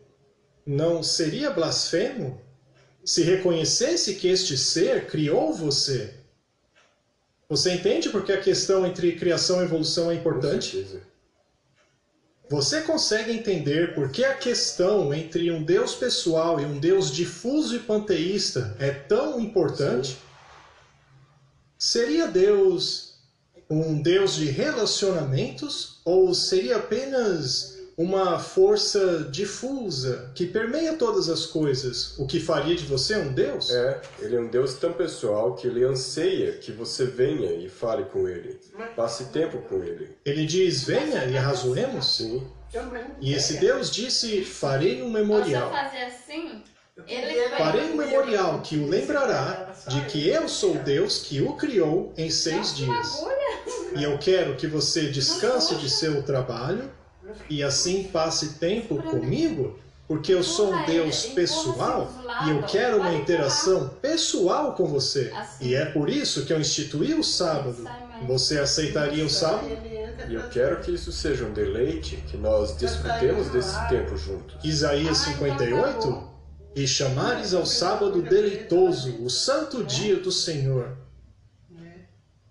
Não seria blasfemo se reconhecesse que este ser criou você? Você entende porque a questão entre criação e evolução é importante? Você consegue entender por que a questão entre um Deus pessoal e um Deus difuso e panteísta é tão importante? Seria Deus um Deus de relacionamentos ou seria apenas uma força difusa que permeia todas as coisas, o que faria de você um Deus?
É, ele é um Deus tão pessoal que ele anseia que você venha e fale com ele. Passe tempo com ele.
Ele diz: Venha e arrazoemos.
Sim,
E esse Deus disse: Farei um
Posso
memorial.
fazer assim?
Farei um memorial que o lembrará de que eu sou Deus que o criou em seis dias. E eu quero que você descanse de seu trabalho e assim passe tempo comigo, porque eu sou um Deus pessoal e eu quero uma interação pessoal com você. E é por isso que eu instituí o sábado. Você aceitaria o sábado?
E eu quero que isso seja um deleite, que nós desfrutemos desse tempo juntos.
Isaías 58? E chamares ao sábado deleitoso, o santo dia do Senhor.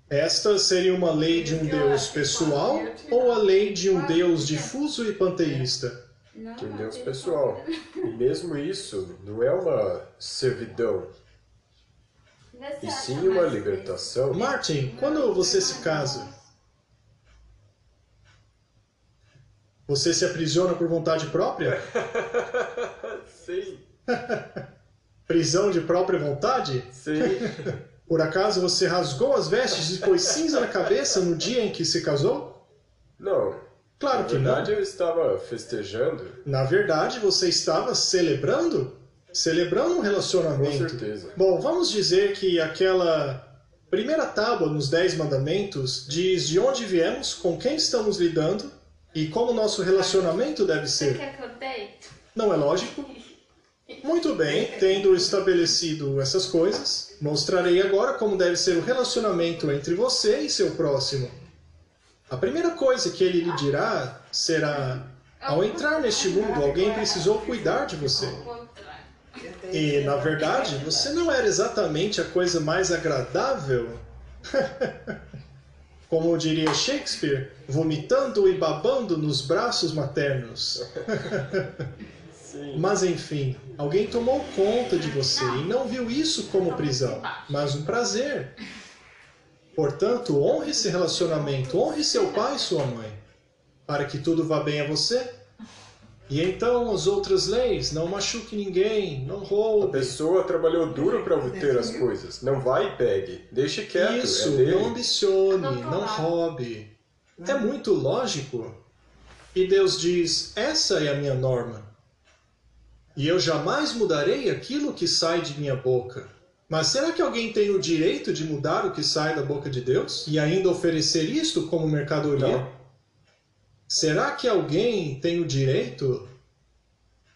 Esta seria uma lei de um Deus pessoal ou a lei de um Deus difuso e panteísta?
De um Deus pessoal. E mesmo isso não é uma servidão, e sim uma libertação.
Martin, quando você se casa, você se aprisiona por vontade própria? [LAUGHS]
Sim, [LAUGHS]
Prisão de própria vontade?
sim. [LAUGHS]
Por acaso você rasgou as vestes e pôs cinza na cabeça no dia em que se casou?
Não.
Claro
Na
que
verdade,
não.
eu estava festejando,
Na verdade, você estava celebrando? Celebrando um
com
relacionamento.
certeza.
Bom, vamos dizer que aquela primeira tábua nos Dez Mandamentos diz de onde viemos, com quem estamos lidando e como nosso relacionamento deve
Você
ser.
quer que eu deite?
Não é lógico? Muito bem, tendo estabelecido essas coisas, mostrarei agora como deve ser o relacionamento entre você e seu próximo. A primeira coisa que ele lhe dirá será: ao entrar neste mundo, alguém precisou cuidar de você. E, na verdade, você não era exatamente a coisa mais agradável. [LAUGHS] Como diria Shakespeare, vomitando e babando nos braços maternos. [LAUGHS]
Sim.
Mas enfim, alguém tomou conta de você e não viu isso como prisão, mas um prazer. Portanto, honre esse relacionamento, honre seu pai e sua mãe, para que tudo vá bem a você. E então as outras leis, não machuque ninguém, não
A
roube.
pessoa trabalhou duro para obter as coisas. Não vai e pegue. Deixe quieto,
Isso,
é
não ambicione, não roube. É muito lógico. E Deus diz: essa é a minha norma. E eu jamais mudarei aquilo que sai de minha boca. Mas será que alguém tem o direito de mudar o que sai da boca de Deus e ainda oferecer isto como mercadoria?
Não.
Será que alguém tem o direito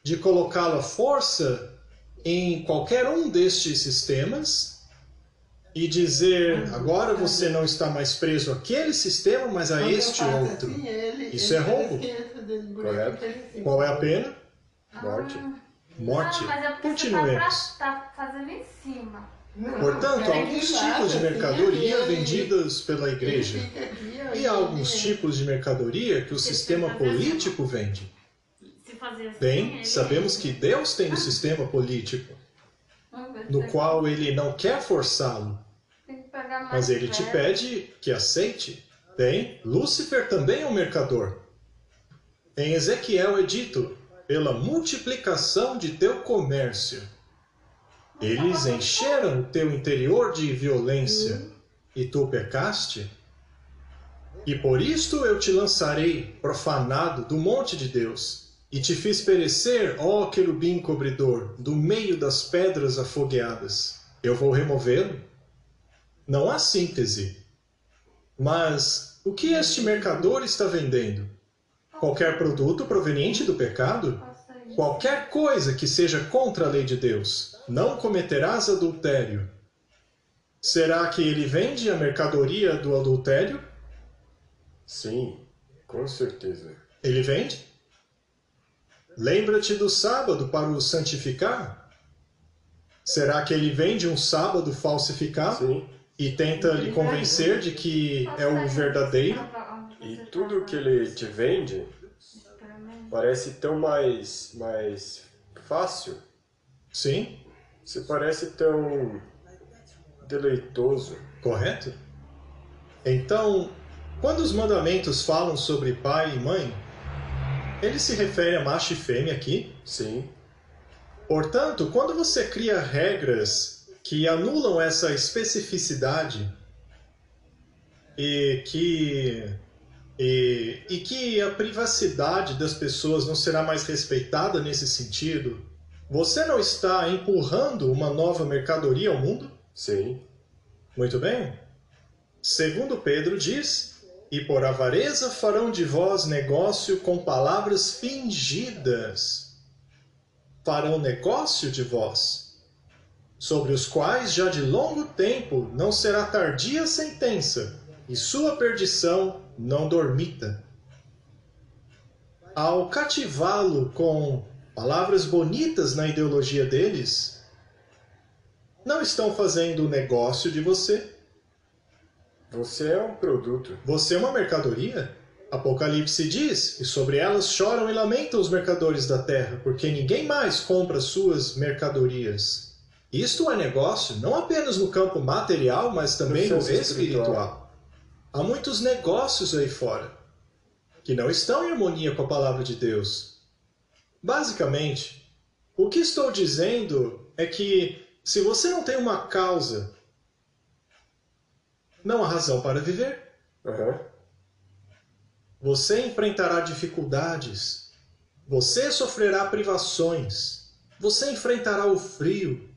de colocá-la força em qualquer um destes sistemas e dizer agora você não está mais preso àquele sistema, mas a este outro? Isso é roubo.
Correto.
Qual é a pena?
Morte.
Morte.
Ah, mas é porque
Continuemos.
você tá, pra- tá fazendo em cima.
Portanto, há alguns tipos de mercadoria vendidas pela igreja e há alguns tipos de mercadoria que o sistema político vende.
Assim,
Bem, sabemos que Deus tem um sistema político no qual ele não quer forçá-lo, mas ele te pede que aceite. Bem, Lúcifer também é um mercador. Em Ezequiel é dito: pela multiplicação de teu comércio, eles encheram o teu interior de violência, e tu pecaste? E por isto eu te lançarei, profanado, do monte de Deus, e te fiz perecer, ó querubim cobridor, do meio das pedras afogueadas. Eu vou removê-lo? Não há síntese. Mas o que este mercador está vendendo? Qualquer produto proveniente do pecado? Qualquer coisa que seja contra a lei de Deus. Não cometerás adultério. Será que ele vende a mercadoria do adultério?
Sim, com certeza.
Ele vende? Lembra-te do sábado para o santificar? Será que ele vende um sábado falsificado
Sim.
e tenta lhe convencer de que é o verdadeiro?
E tudo que ele te vende parece tão mais, mais fácil.
Sim,
Você parece tão deleitoso.
correto? Então, quando os mandamentos falam sobre pai e mãe, ele se refere a macho e fêmea aqui.
Sim,
Portanto, quando você cria regras que anulam essa especificidade e que e, e que a privacidade das pessoas não será mais respeitada nesse sentido, Você não está empurrando uma nova mercadoria ao mundo?
Sim.
Muito bem. Segundo Pedro diz: E por avareza farão de vós negócio com palavras fingidas. Farão negócio de vós, sobre os quais já de longo tempo não será tardia a sentença, e sua perdição não dormita. Ao cativá-lo com palavras bonitas na ideologia deles, não estão fazendo negócio de você.
Você é um produto.
Você é uma mercadoria? Apocalipse diz, e sobre elas choram e lamentam os mercadores da terra, porque ninguém mais compra suas mercadorias. Isto é negócio, não apenas no campo material, mas também no
senso
espiritual.
espiritual.
Há muitos negócios aí fora que não estão em harmonia com a palavra de Deus. Basicamente, o que estou dizendo é que se você não tem uma causa, não há razão para viver.
Aham.
Você enfrentará dificuldades, você sofrerá privações, você enfrentará o frio,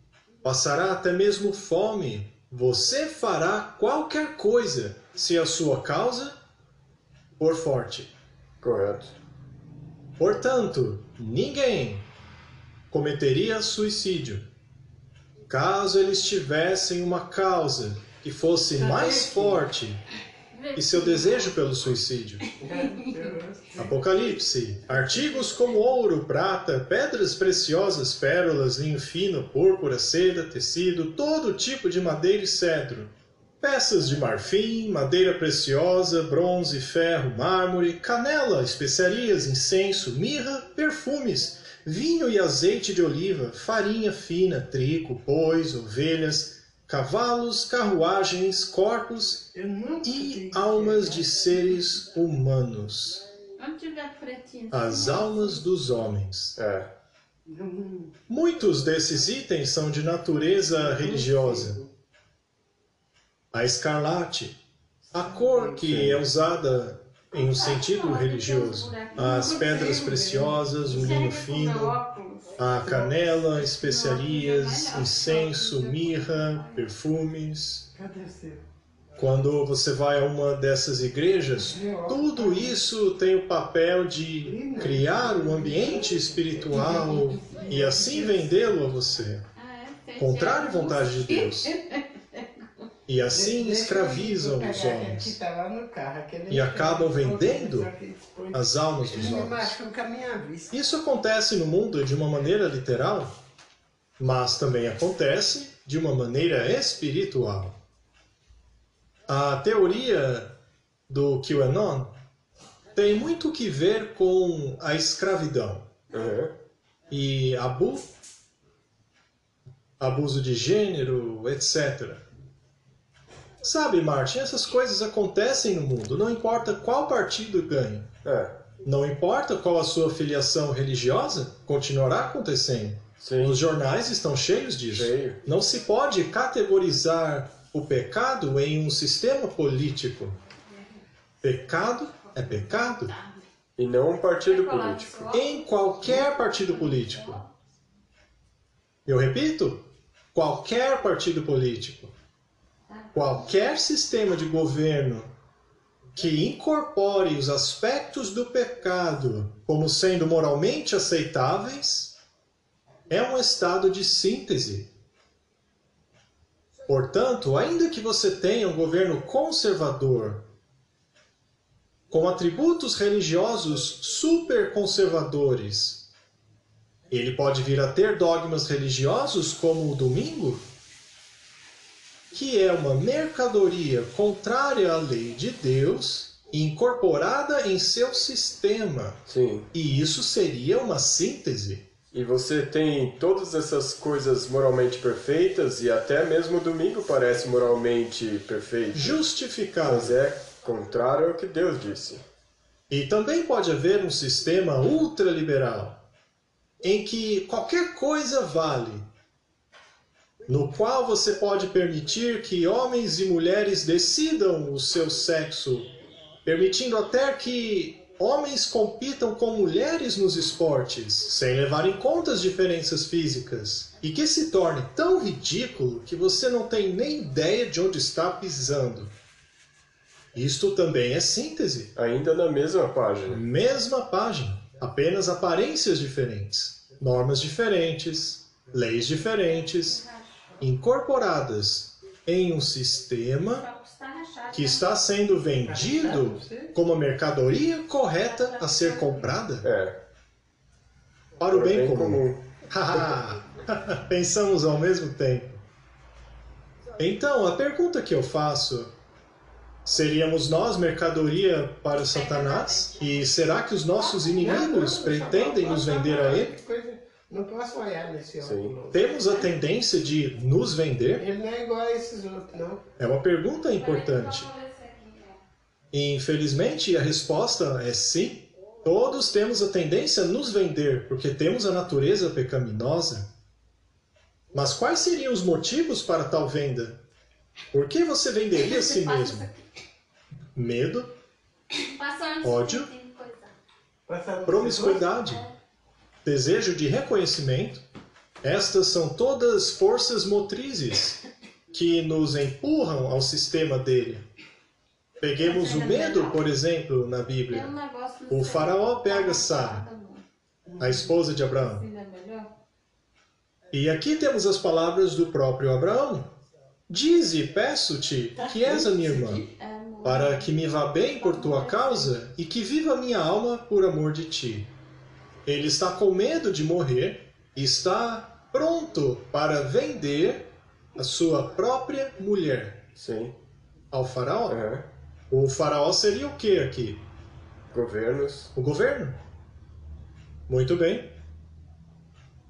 passará até mesmo fome, você fará qualquer coisa se a sua causa for forte.
Correto.
Portanto, ninguém cometeria suicídio caso eles tivessem uma causa que fosse mais forte que seu desejo pelo suicídio. Apocalipse. Artigos como ouro, prata, pedras preciosas, pérolas, linho fino, púrpura, seda, tecido, todo tipo de madeira e cedro. Peças de marfim, madeira preciosa, bronze, ferro, mármore, canela, especiarias, incenso, mirra, perfumes, vinho e azeite de oliva, farinha fina, trigo, bois, ovelhas, cavalos, carruagens, corpos e almas de seres humanos, as almas dos homens.
É.
Muitos desses itens são de natureza religiosa. A escarlate, a cor que é usada em um sentido religioso, as pedras preciosas, o linho fino, a canela, especiarias, incenso, mirra, perfumes.
Cadê seu?
Quando você vai a uma dessas igrejas, tudo isso tem o papel de criar um ambiente espiritual e assim vendê-lo a você, contrário à vontade de Deus. E assim escravizam os homens,
tá
E acabam vendendo as almas dos homens. Isso acontece no mundo de uma maneira literal, mas também acontece de uma maneira espiritual. A teoria do QAnon tem muito que ver com a escravidão
Aham.
e abu, abuso de gênero, etc. Sabe, Martin, essas coisas acontecem no mundo, não importa qual partido ganha.
É.
Não importa qual a sua filiação religiosa, continuará acontecendo.
Sim.
Os jornais estão cheios disso.
Cheio.
Não se pode categorizar o pecado em um sistema político. Pecado é pecado
E não um partido político.
em qualquer partido político. Eu repito, qualquer partido político. Qualquer sistema de governo que incorpore os aspectos do pecado como sendo moralmente aceitáveis é um estado de síntese. Portanto, ainda que você tenha um governo conservador com atributos religiosos super conservadores, ele pode vir a ter dogmas religiosos como o domingo, que é uma mercadoria contrária à lei de Deus incorporada em seu sistema.
Sim.
E isso seria uma síntese.
E você tem todas essas coisas moralmente perfeitas e até mesmo o domingo parece moralmente perfeito. Mas
Justificável.
é contrário ao que Deus disse.
E também pode haver um sistema ultraliberal em que qualquer coisa vale, no qual você pode permitir que homens e mulheres decidam o seu sexo, permitindo até que homens compitam com mulheres nos esportes, sem levar em conta as diferenças físicas, e que se torne tão ridículo que você não tem nem ideia de onde está pisando. Isto também é síntese.
Ainda na mesma página.
Mesma página, apenas aparências diferentes, normas diferentes, leis diferentes, incorporadas em um sistema que está sendo vendido como a mercadoria correta a ser comprada
É.
para o bem comum. Haha, [LAUGHS] [LAUGHS] Pensamos ao mesmo tempo. Então, a pergunta que eu faço: seríamos nós mercadoria para Satanás? E será que os nossos inimigos pretendem nos vender a ele?
Não posso olhar nesse
Sim.
óculos.
Temos a tendência de nos vender?
Ele não é igual a esses outros, não.
É uma pergunta importante. E infelizmente a resposta é sim. Todos temos a tendência a nos vender, porque temos a natureza pecaminosa. Mas quais seriam os motivos para tal venda? Por que você venderia a si mesmo? Medo, Ódio. Promiscuidade, desejo de reconhecimento. Estas são todas forças motrizes que nos empurram ao sistema dele. Peguemos o medo, por exemplo, na Bíblia. O faraó pega Sara, a esposa de Abraão. E aqui temos as palavras do próprio Abraão. Dize, peço-te, que és a minha irmã, para que me vá bem por tua causa e que viva minha alma por amor de ti. Ele está com medo de morrer e está pronto para vender a sua própria mulher
Sim.
ao faraó. O faraó seria o que aqui?
Governos.
O governo. Muito bem.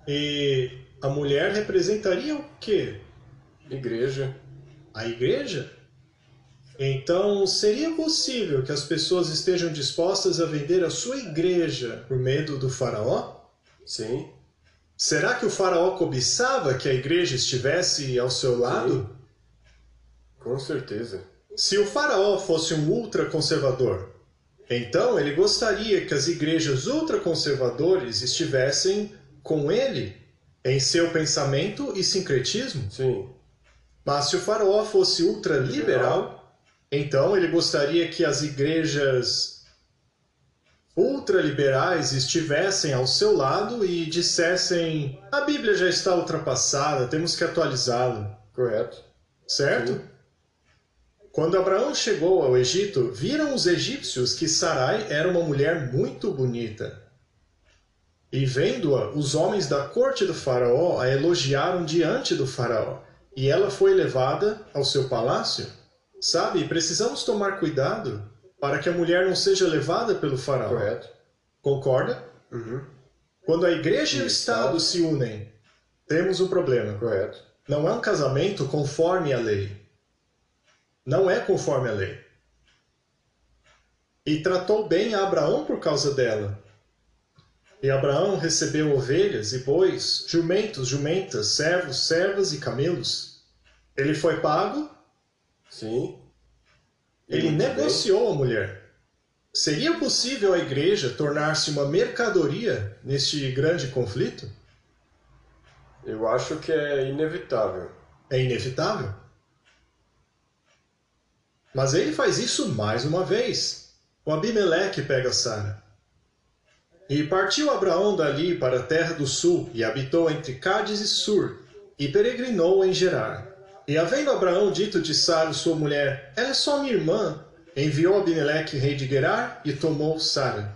E a mulher representaria o quê?
Igreja.
A igreja? Então, seria possível que as pessoas estejam dispostas a vender a sua igreja por medo do faraó?
Sim.
Será que o faraó cobiçava que a igreja estivesse ao seu lado?
Com certeza.
Se o faraó fosse um ultraconservador, então ele gostaria que as igrejas ultraconservadores estivessem com ele em seu pensamento e sincretismo.
Sim.
Mas se o faraó fosse ultraliberal, então ele gostaria que as igrejas ultraliberais estivessem ao seu lado e dissessem: a Bíblia já está ultrapassada, temos que atualizá-la.
Correto.
Certo?
Sim.
Quando Abraão chegou ao Egito, viram os egípcios que Sarai era uma mulher muito bonita. E vendo-a, os homens da corte do faraó a elogiaram diante do faraó, e ela foi levada ao seu palácio. Sabe, precisamos tomar cuidado para que a mulher não seja levada pelo faraó.
Correto.
Concorda?
Uhum.
Quando a igreja e o. Estado se unem, temos um problema.
Correto.
Não é um casamento conforme a lei. Não é conforme a lei. E tratou bem a Abraão por causa dela. E Abraão recebeu ovelhas e bois, jumentos, jumentas, servos, servas e camelos. Ele foi pago,
Sim.
ele
bem.
negociou a mulher. Seria possível a igreja tornar-se uma mercadoria neste grande conflito?
Eu acho que é inevitável.
É inevitável. Mas ele faz isso mais uma vez. O Abimeleque pega Sara. E partiu Abraão dali para a terra do sul, e habitou entre Cádiz e Sur, e peregrinou em Gerar. E havendo Abraão dito de Sara, sua mulher, ela é só minha irmã, enviou Abimeleque, rei de Gerar, e tomou Sara.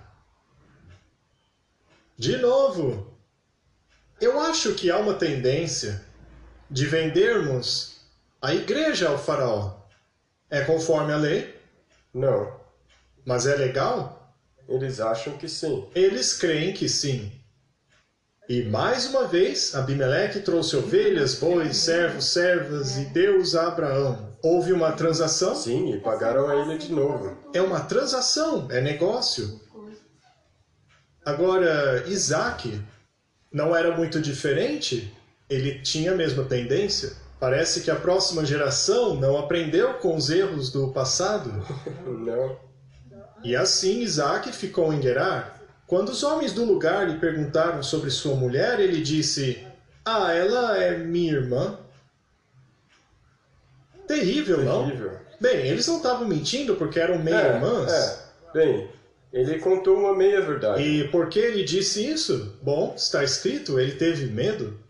De novo, eu acho que há uma tendência de vendermos a igreja ao faraó. É conforme a lei,
Não.
mas é legal?
Eles acham que sim.
Eles creem que sim. E mais uma vez, Abimeleque trouxe ovelhas, bois, servos, servas e deu-os a Abraão. Houve uma transação?
Sim, e pagaram a ele de novo.
É uma transação, é negócio. Agora, Isaac não era muito diferente? Ele tinha a mesma tendência? Parece que a próxima geração não aprendeu com os erros do passado. [LAUGHS]
Não.
E assim Isaac ficou em Gerar. Quando os homens do lugar lhe perguntaram sobre sua mulher, ele disse: Ah, ela é minha irmã. Terrível, não?
Terrível.
Bem, eles não estavam mentindo porque eram meia-irmãs.
É, bem, ele contou uma meia verdade.
E por que ele disse isso? Bom, está escrito, ele teve medo.